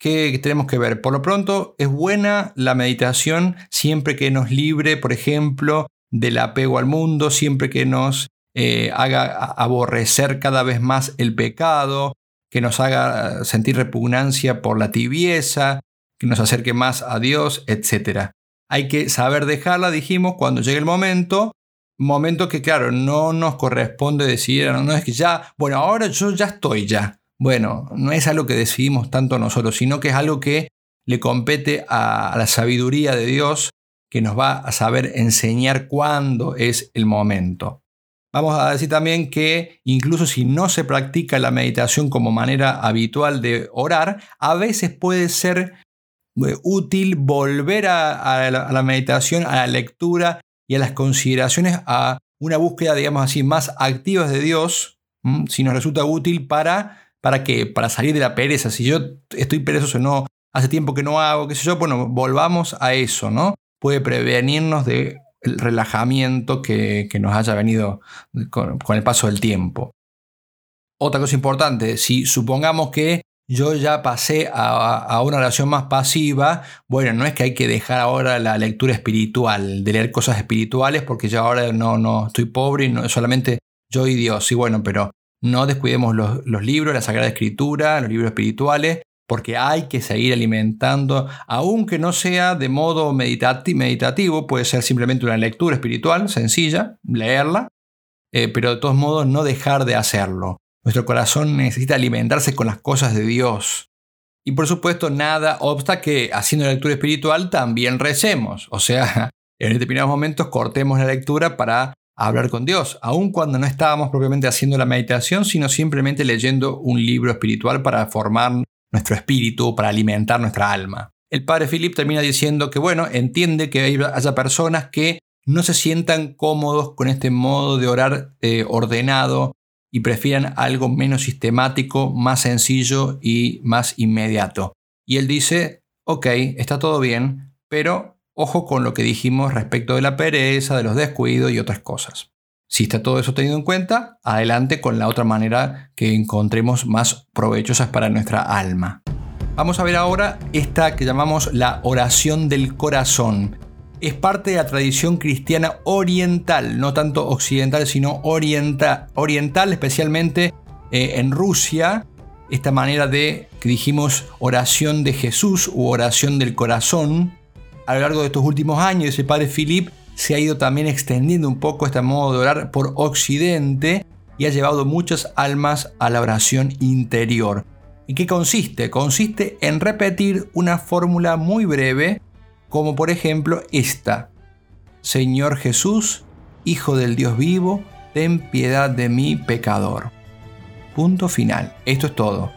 ¿qué tenemos que ver? Por lo pronto, es buena la meditación siempre que nos libre, por ejemplo, del apego al mundo, siempre que nos eh, haga aborrecer cada vez más el pecado, que nos haga sentir repugnancia por la tibieza, que nos acerque más a Dios, etc. Hay que saber dejarla, dijimos, cuando llegue el momento, momento que claro, no nos corresponde decir, no, es que ya, bueno, ahora yo ya estoy ya. Bueno, no es algo que decidimos tanto nosotros, sino que es algo que le compete a, la sabiduría de Dios que nos va a saber enseñar cuándo es el momento. Vamos a decir también que incluso si no se practica la meditación como manera habitual de orar, a veces puede ser eh, útil volver a, la, meditación, a la lectura y a las consideraciones, a una búsqueda, digamos así, más activa de Dios, si nos resulta útil para, para qué, para salir de la pereza. Si yo estoy perezoso, no, hace tiempo que no hago, qué sé yo, bueno, volvamos a eso, ¿no? Puede prevenirnos del relajamiento que, nos haya venido con el paso del tiempo. Otra cosa importante, si supongamos que yo ya pasé a, una oración más pasiva, bueno, no es que hay que dejar ahora la lectura espiritual, de leer cosas espirituales, porque ya ahora no, no estoy pobre y solamente yo y Dios. Y bueno, pero no descuidemos los, libros, la Sagrada Escritura, los libros espirituales, porque hay que seguir alimentando, aunque no sea de modo meditativo, puede ser simplemente una lectura espiritual sencilla, leerla, eh, pero de todos modos no dejar de hacerlo. Nuestro corazón necesita alimentarse con las cosas de Dios. Y por supuesto, nada obsta que haciendo la lectura espiritual también recemos. O sea, en determinados momentos cortemos la lectura para hablar con Dios, aun cuando no estábamos propiamente haciendo la meditación, sino simplemente leyendo un libro espiritual para formar nuestro espíritu, para alimentar nuestra alma. El padre Philip termina diciendo que, bueno, entiende que haya personas que no se sientan cómodos con este modo de orar eh, ordenado y prefieran algo menos sistemático, más sencillo y más inmediato. Y él dice, ok, está todo bien, pero ojo con lo que dijimos respecto de la pereza, de los descuidos y otras cosas. Si está todo eso tenido en cuenta, adelante con la otra manera que encontremos más provechosas para nuestra alma. Vamos a ver ahora esta que llamamos la oración del corazón es parte de la tradición cristiana oriental, no tanto occidental, sino oriental, especialmente eh, en Rusia. Esta manera de, que dijimos, oración de Jesús u oración del corazón. A lo largo de estos últimos años, el padre Philip se ha ido también extendiendo un poco este modo de orar por Occidente y ha llevado muchas almas a la oración interior. ¿Y qué consiste? Consiste en repetir una fórmula muy breve como por ejemplo esta. Señor Jesús, Hijo del Dios vivo, ten piedad de mí pecador. Punto final. Esto es todo.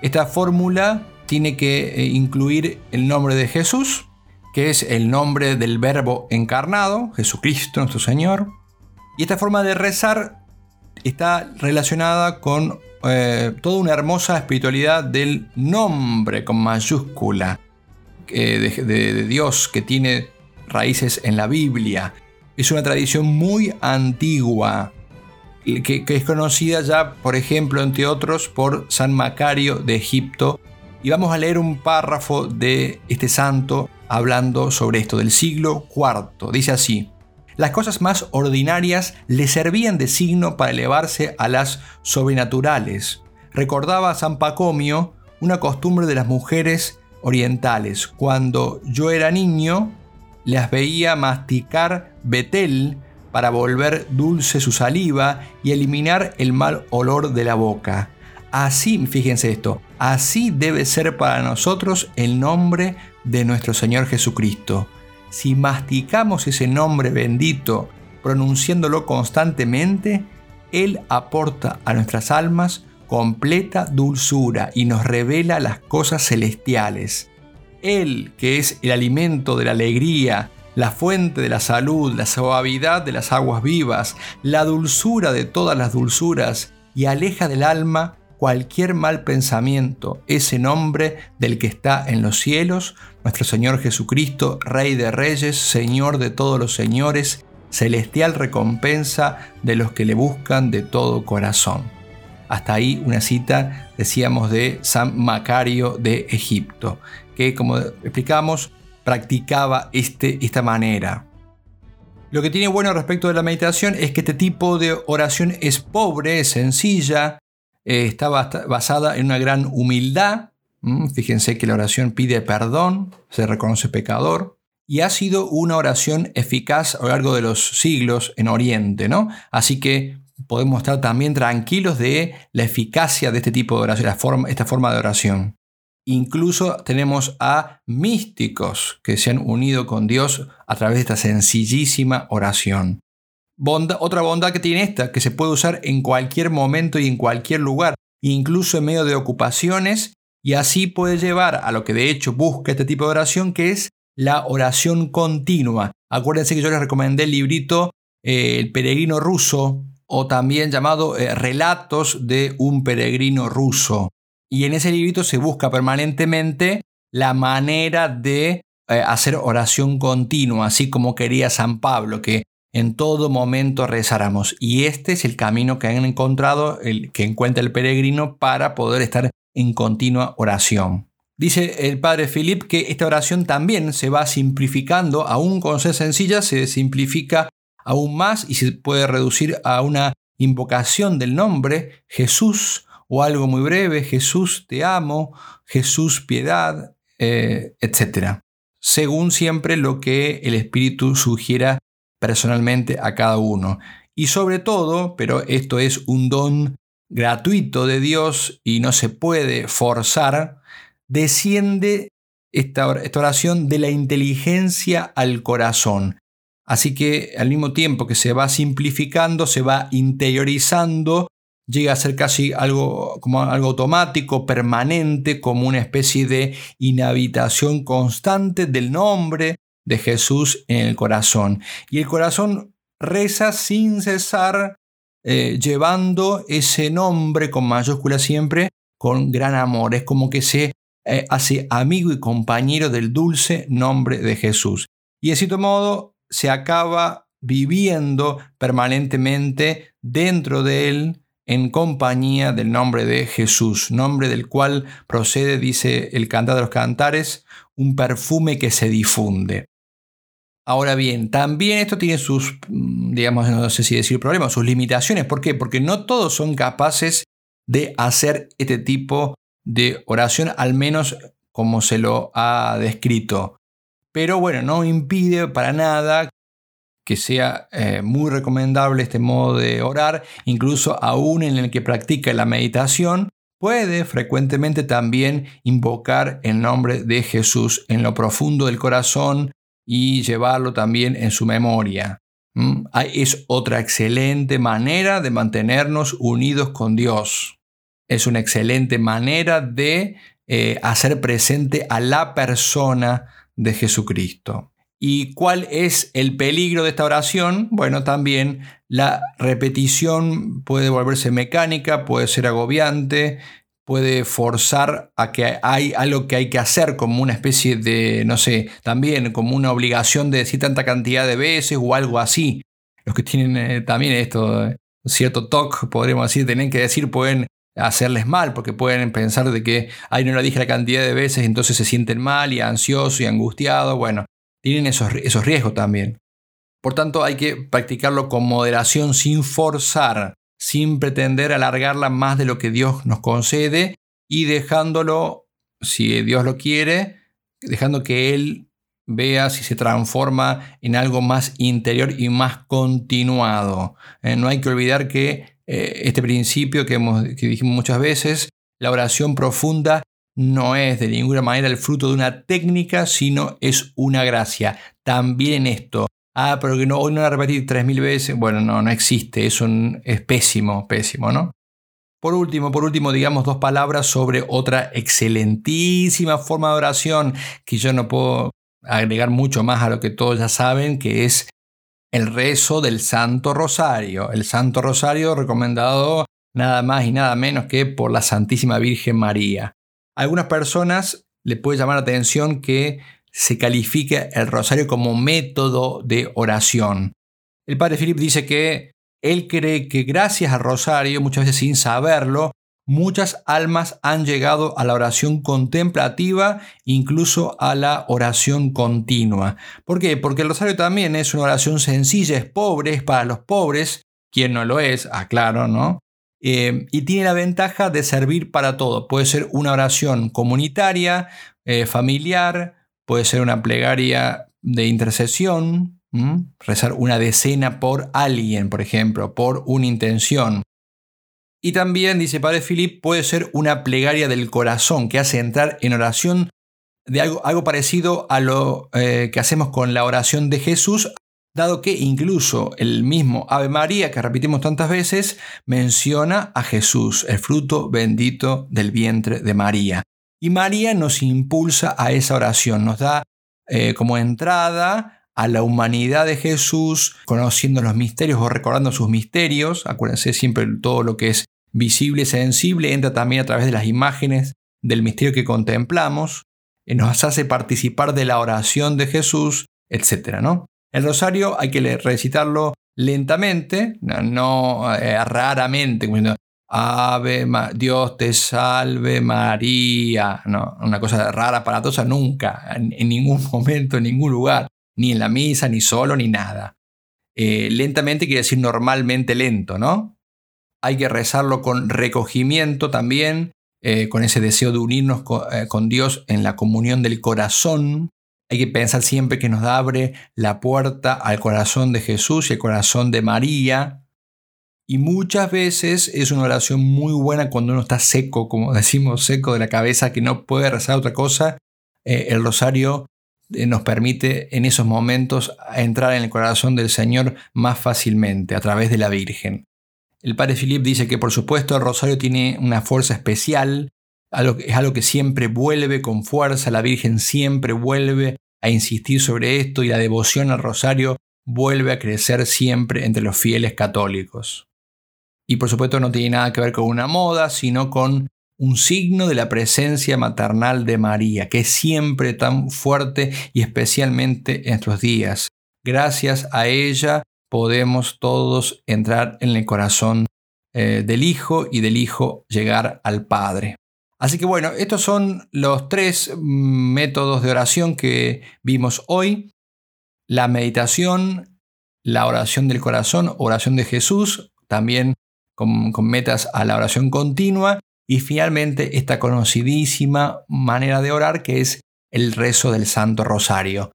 Esta fórmula tiene que eh, incluir el nombre de Jesús, que es el nombre del verbo encarnado, Jesucristo nuestro Señor. Y esta forma de rezar está relacionada con eh, toda una hermosa espiritualidad del nombre con mayúscula. De, Dios que tiene raíces en la Biblia. Es una tradición muy antigua, que, es conocida ya, por ejemplo, entre otros, por San Macario de Egipto. Y vamos a leer un párrafo de este santo hablando sobre esto del siglo IV. Dice así, las cosas más ordinarias le servían de signo para elevarse a las sobrenaturales. Recordaba a San Pacomio una costumbre de las mujeres orientales. Cuando yo era niño, las veía masticar betel para volver dulce su saliva y eliminar el mal olor de la boca. Así, fíjense esto, así debe ser para nosotros el nombre de nuestro Señor Jesucristo. Si masticamos ese nombre bendito, pronunciándolo constantemente, Él aporta a nuestras almas completa dulzura y nos revela las cosas celestiales. Él, que es el alimento de la alegría, la fuente de la salud, la suavidad de las aguas vivas, la dulzura de todas las dulzuras, y aleja del alma cualquier mal pensamiento, ese nombre del que está en los cielos, nuestro Señor Jesucristo, Rey de Reyes, Señor de todos los señores, celestial recompensa de los que le buscan de todo corazón. Hasta ahí una cita, decíamos, de San Macario de Egipto, que como explicamos, practicaba este, esta manera. Lo que tiene bueno respecto de la meditación es que este tipo de oración es pobre, es sencilla, eh, está basada en una gran humildad. Fíjense que la oración pide perdón, se reconoce pecador, y ha sido una oración eficaz a lo largo de los siglos en Oriente, ¿no? Así que podemos estar también tranquilos de la eficacia de este tipo de oración, esta forma de oración. Incluso tenemos a místicos que se han unido con Dios a través de esta sencillísima oración. Otra bondad que tiene esta, que se puede usar en cualquier momento y en cualquier lugar, incluso en medio de ocupaciones, y así puede llevar a lo que de hecho busca este tipo de oración, que es la oración continua. Acuérdense que yo les recomendé el librito eh, El peregrino ruso o también llamado eh, Relatos de un peregrino ruso. Y en ese librito se busca permanentemente la manera de eh, hacer oración continua, así como quería San Pablo, que en todo momento rezáramos. Y este es el camino que han encontrado, el que encuentra el peregrino para poder estar en continua oración. Dice el padre Philip que esta oración también se va simplificando, aún con ser sencilla, se simplifica aún más y se puede reducir a una invocación del nombre Jesús o algo muy breve, Jesús te amo, Jesús piedad, eh, etc. Según siempre lo que el Espíritu sugiera personalmente a cada uno. Y sobre todo, pero esto es un don gratuito de Dios y no se puede forzar, desciende esta, oración de la inteligencia al corazón. Así que al mismo tiempo que se va simplificando, se va interiorizando, llega a ser casi algo como algo automático, permanente, como una especie de inhabitación constante del nombre de Jesús en el corazón. Y el corazón reza sin cesar, eh, llevando ese nombre con mayúscula siempre, con gran amor. Es como que se eh, hace amigo y compañero del dulce nombre de Jesús. Y de cierto modo se acaba viviendo permanentemente dentro de él en compañía del nombre de Jesús, nombre del cual procede, dice el cantar de los cantares, un perfume que se difunde. Ahora bien, también esto tiene sus, mm, digamos, no sé si decir problemas, sus limitaciones. ¿Por qué? Porque no todos son capaces de hacer este tipo de oración, al menos como se lo ha descrito. Pero bueno, no impide para nada que sea eh, muy recomendable este modo de orar, incluso aún en el que practica la meditación, puede frecuentemente también invocar el nombre de Jesús en lo profundo del corazón y llevarlo también en su memoria. ¿Mm? Es otra excelente manera de mantenernos unidos con Dios es una excelente manera de eh, hacer presente a la persona de Jesucristo. ¿Y cuál es el peligro de esta oración? Bueno, también la repetición puede volverse mecánica, puede ser agobiante, puede forzar a que hay algo que hay que hacer como una especie de, no sé, también como una obligación de decir tanta cantidad de veces o algo así. Los que tienen eh, también esto, eh, cierto TOC, podríamos decir, tienen que decir, pueden hacerles mal, porque pueden pensar de que, ay, no lo dije la cantidad de veces, entonces se sienten mal y ansiosos y angustiados. Bueno, tienen esos, esos riesgos también. Por tanto, hay que practicarlo con moderación, sin forzar, sin pretender alargarla más de lo que Dios nos concede y dejándolo, si Dios lo quiere, dejando que Él vea si se transforma en algo más interior y más continuado. Eh, no hay que olvidar que eh, este principio que, hemos, que dijimos muchas veces, la oración profunda no es de ninguna manera el fruto de una técnica, sino es una gracia. También esto. Ah, pero que no, hoy no a repetir tres mil veces. Bueno, no, no existe. Es, un, es pésimo, pésimo, ¿no? Por último, por último, digamos dos palabras sobre otra excelentísima forma de oración que yo no puedo agregar mucho más a lo que todos ya saben, que es el rezo del Santo Rosario. El Santo Rosario recomendado nada más y nada menos que por la Santísima Virgen María. A algunas personas le puede llamar la atención que se califique el rosario como método de oración. El padre Philip dice que él cree que gracias al rosario, muchas veces sin saberlo, muchas almas han llegado a la oración contemplativa, incluso a la oración continua. ¿Por qué? Porque el rosario también es una oración sencilla, es pobre, es para los pobres, quien no lo es, aclaro, ¿no? Eh, y tiene la ventaja de servir para todo. Puede ser una oración comunitaria, eh, familiar, puede ser una plegaria de intercesión, rezar una decena por alguien, por ejemplo, por una intención. Y también, dice Padre Philip, puede ser una plegaria del corazón que hace entrar en oración de algo, algo parecido a lo eh, que hacemos con la oración de Jesús, dado que incluso el mismo Ave María que repetimos tantas veces menciona a Jesús, el fruto bendito del vientre de María. Y María nos impulsa a esa oración, nos da eh, como entrada a la humanidad de Jesús, conociendo los misterios o recordando sus misterios. Acuérdense siempre todo lo que es visible, sensible, entra también a través de las imágenes del misterio que contemplamos, eh, nos hace participar de la oración de Jesús, etc. ¿no? El rosario hay que recitarlo lentamente, no, eh, raramente, Dios te salve María. No, una cosa rara, aparatosa, nunca, en, ningún momento, en ningún lugar, ni en la misa, ni solo, ni nada. Eh, lentamente quiere decir normalmente lento, ¿no? Hay que rezarlo con recogimiento también, eh, con ese deseo de unirnos eh, con, Dios en la comunión del corazón. Hay que pensar siempre que nos abre la puerta al corazón de Jesús y al corazón de María. Y muchas veces es una oración muy buena cuando uno está seco, como decimos, seco de la cabeza, que no puede rezar otra cosa. Eh, el rosario nos permite en esos momentos entrar en el corazón del Señor más fácilmente a través de la Virgen. El padre Philip dice que por supuesto el rosario tiene una fuerza especial, es algo que siempre vuelve con fuerza, la Virgen siempre vuelve a insistir sobre esto y la devoción al rosario vuelve a crecer siempre entre los fieles católicos. Y por supuesto no tiene nada que ver con una moda, sino con un signo de la presencia maternal de María, que es siempre tan fuerte y especialmente en nuestros días. Gracias a ella podemos todos entrar en el corazón eh, del Hijo y del Hijo llegar al Padre. Así que bueno, estos son los tres métodos de oración que vimos hoy. La meditación, la oración del corazón, oración de Jesús, también con, metas a la oración continua. Y finalmente esta conocidísima manera de orar que es el rezo del Santo Rosario.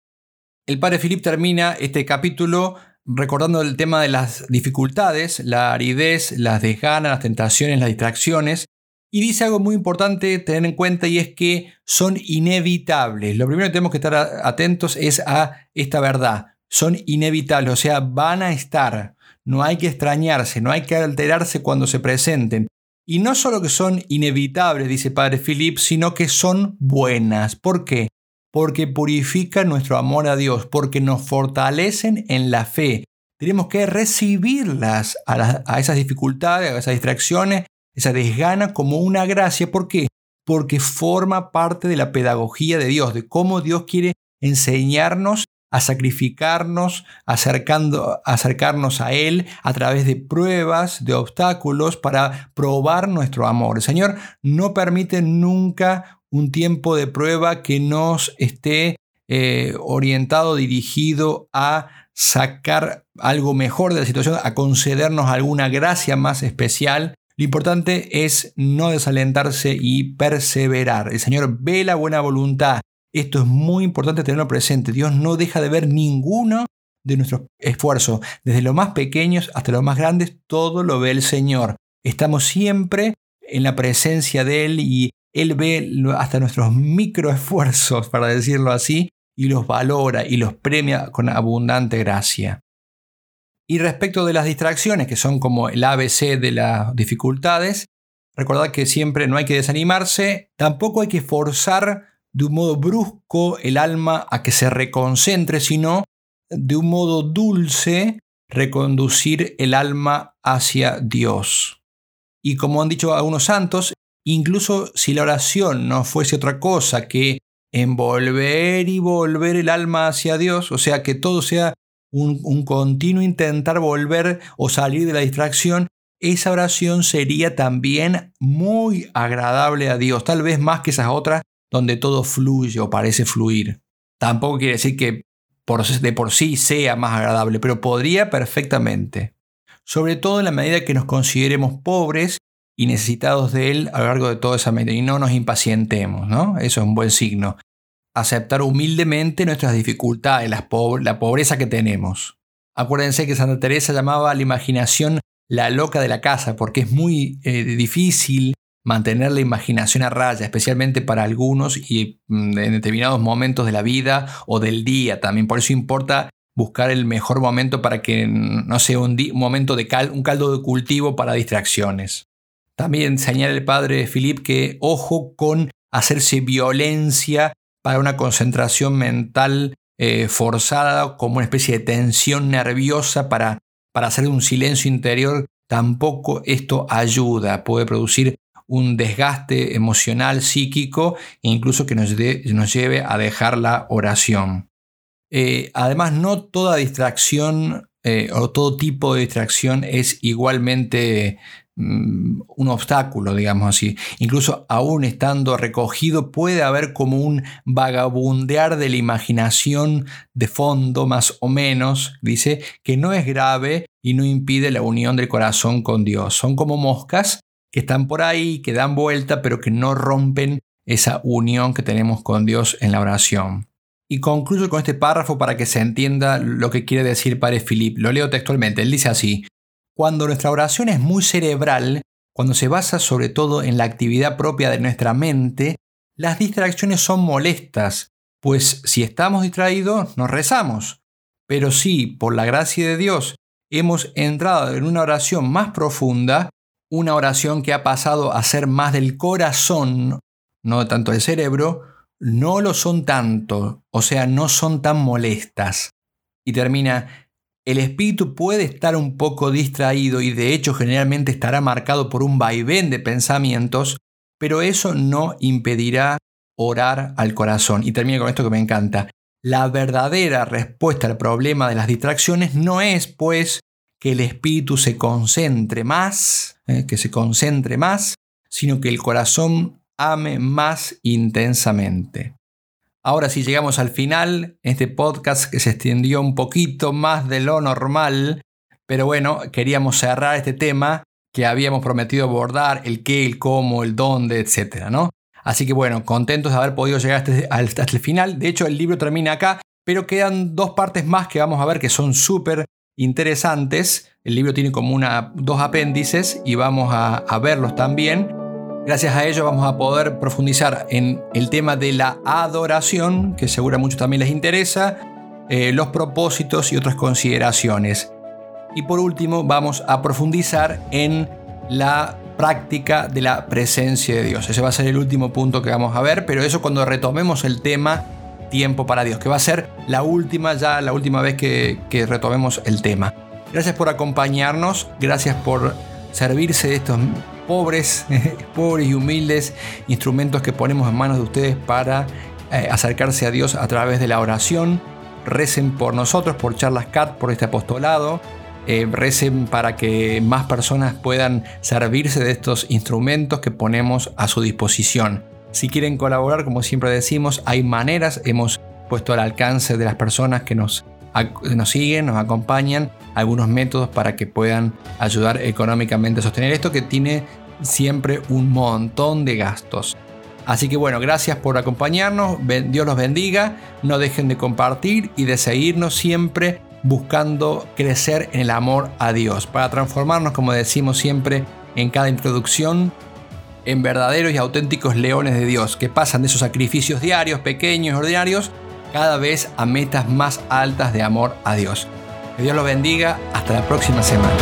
El Padre Filip termina este capítulo recordando el tema de las dificultades, la aridez, las desganas, las tentaciones, las distracciones. Y dice algo muy importante tener en cuenta y es que son inevitables. Lo primero que tenemos que estar atentos es a esta verdad. Son inevitables, o sea, van a estar. No hay que extrañarse, no hay que alterarse cuando se presenten. Y no solo que son inevitables, dice Padre Philip, sino que son buenas. ¿Por qué? porque purifican nuestro amor a Dios, porque nos fortalecen en la fe. Tenemos que recibirlas a, esas dificultades, a esas distracciones, esa desgana como una gracia. ¿Por qué? Porque forma parte de la pedagogía de Dios, de cómo Dios quiere enseñarnos a sacrificarnos, acercando, acercarnos a Él a través de pruebas, de obstáculos, para probar nuestro amor. El Señor no permite nunca un tiempo de prueba que nos esté eh, orientado, dirigido a sacar algo mejor de la situación, a concedernos alguna gracia más especial. Lo importante es no desalentarse y perseverar. El Señor ve la buena voluntad. Esto es muy importante tenerlo presente. Dios no deja de ver ninguno de nuestros esfuerzos. Desde los más pequeños hasta los más grandes, todo lo ve el Señor. Estamos siempre en la presencia de Él y él ve hasta nuestros microesfuerzos, para decirlo así, y los valora y los premia con abundante gracia. Y respecto de las distracciones, que son como el ABC de las dificultades, recordad que siempre no hay que desanimarse, tampoco hay que forzar de un modo brusco el alma a que se reconcentre, sino de un modo dulce reconducir el alma hacia Dios. Y como han dicho algunos santos, Incluso si la oración no fuese otra cosa que envolver y volver el alma hacia Dios, o sea, que todo sea un, continuo intentar volver o salir de la distracción, esa oración sería también muy agradable a Dios, tal vez más que esas otras donde todo fluye o parece fluir. Tampoco quiere decir que de por sí sea más agradable, pero podría perfectamente. Sobre todo en la medida que nos consideremos pobres y necesitados de Él a lo largo de toda esa mente y no nos impacientemos, ¿no? Eso es un buen signo. Aceptar humildemente nuestras dificultades, la, pobreza que tenemos. Acuérdense que Santa Teresa llamaba a la imaginación la loca de la casa, porque es muy eh, difícil mantener la imaginación a raya, especialmente para algunos y mm, en determinados momentos de la vida o del día también. Por eso importa buscar el mejor momento para que no sea un, momento de un caldo de cultivo para distracciones. También señala el padre Philip que ojo con hacerse violencia para una concentración mental eh, forzada, como una especie de tensión nerviosa para, para hacer un silencio interior. Tampoco esto ayuda, puede producir un desgaste emocional, psíquico, e incluso que nos, lleve a dejar la oración. Eh, además, no toda distracción eh, o todo tipo de distracción es igualmente mm, un obstáculo, digamos así. Incluso aún estando recogido puede haber como un vagabundear de la imaginación de fondo, más o menos, dice, que no es grave y no impide la unión del corazón con Dios. Son como moscas que están por ahí, que dan vuelta, pero que no rompen esa unión que tenemos con Dios en la oración. Y concluyo con este párrafo para que se entienda lo que quiere decir Padre Filip. Lo leo textualmente. Él dice así, cuando nuestra oración es muy cerebral, cuando se basa sobre todo en la actividad propia de nuestra mente, las distracciones son molestas, pues si estamos distraídos, nos rezamos. Pero si, por la gracia de Dios, hemos entrado en una oración más profunda, una oración que ha pasado a ser más del corazón, no tanto del cerebro, no lo son tanto, o sea, no son tan molestas. Y termina, el espíritu puede estar un poco distraído y de hecho generalmente estará marcado por un vaivén de pensamientos, pero eso no impedirá orar al corazón. Y termina con esto que me encanta. La verdadera respuesta al problema de las distracciones no es, pues, que el espíritu se concentre más, eh, que se concentre más, sino que el corazón ame más intensamente. Ahora sí llegamos al final, este podcast que se extendió un poquito más de lo normal, pero bueno, queríamos cerrar este tema que habíamos prometido abordar, el qué, el cómo, el dónde, etcétera, ¿no? Así que bueno, contentos de haber podido llegar hasta, hasta el final. De hecho, el libro termina acá, pero quedan dos partes más que vamos a ver que son súper interesantes. El libro tiene como una, dos apéndices y vamos a, verlos también. Gracias a ello vamos a poder profundizar en el tema de la adoración, que seguro a muchos también les interesa, eh, los propósitos y otras consideraciones. Y por último vamos a profundizar en la práctica de la presencia de Dios. Ese va a ser el último punto que vamos a ver, pero eso cuando retomemos el tema tiempo para Dios, que va a ser la última, ya la última vez que, retomemos el tema. Gracias por acompañarnos, gracias por servirse de estos pobres, pobres y humildes instrumentos que ponemos en manos de ustedes para eh, acercarse a Dios a través de la oración. Recen por nosotros, por Charlas Cat, por este apostolado. Eh, recen para que más personas puedan servirse de estos instrumentos que ponemos a su disposición. Si quieren colaborar, como siempre decimos, hay maneras, hemos puesto al alcance de las personas que nos, nos siguen, nos acompañan, algunos métodos para que puedan ayudar económicamente a sostener esto que tiene siempre un montón de gastos. Así que bueno, gracias por acompañarnos, Dios los bendiga, no dejen de compartir y de seguirnos siempre buscando crecer en el amor a Dios, para transformarnos, como decimos siempre en cada introducción, en verdaderos y auténticos leones de Dios, que pasan de esos sacrificios diarios, pequeños, ordinarios, cada vez a metas más altas de amor a Dios. Que Dios los bendiga, hasta la próxima semana.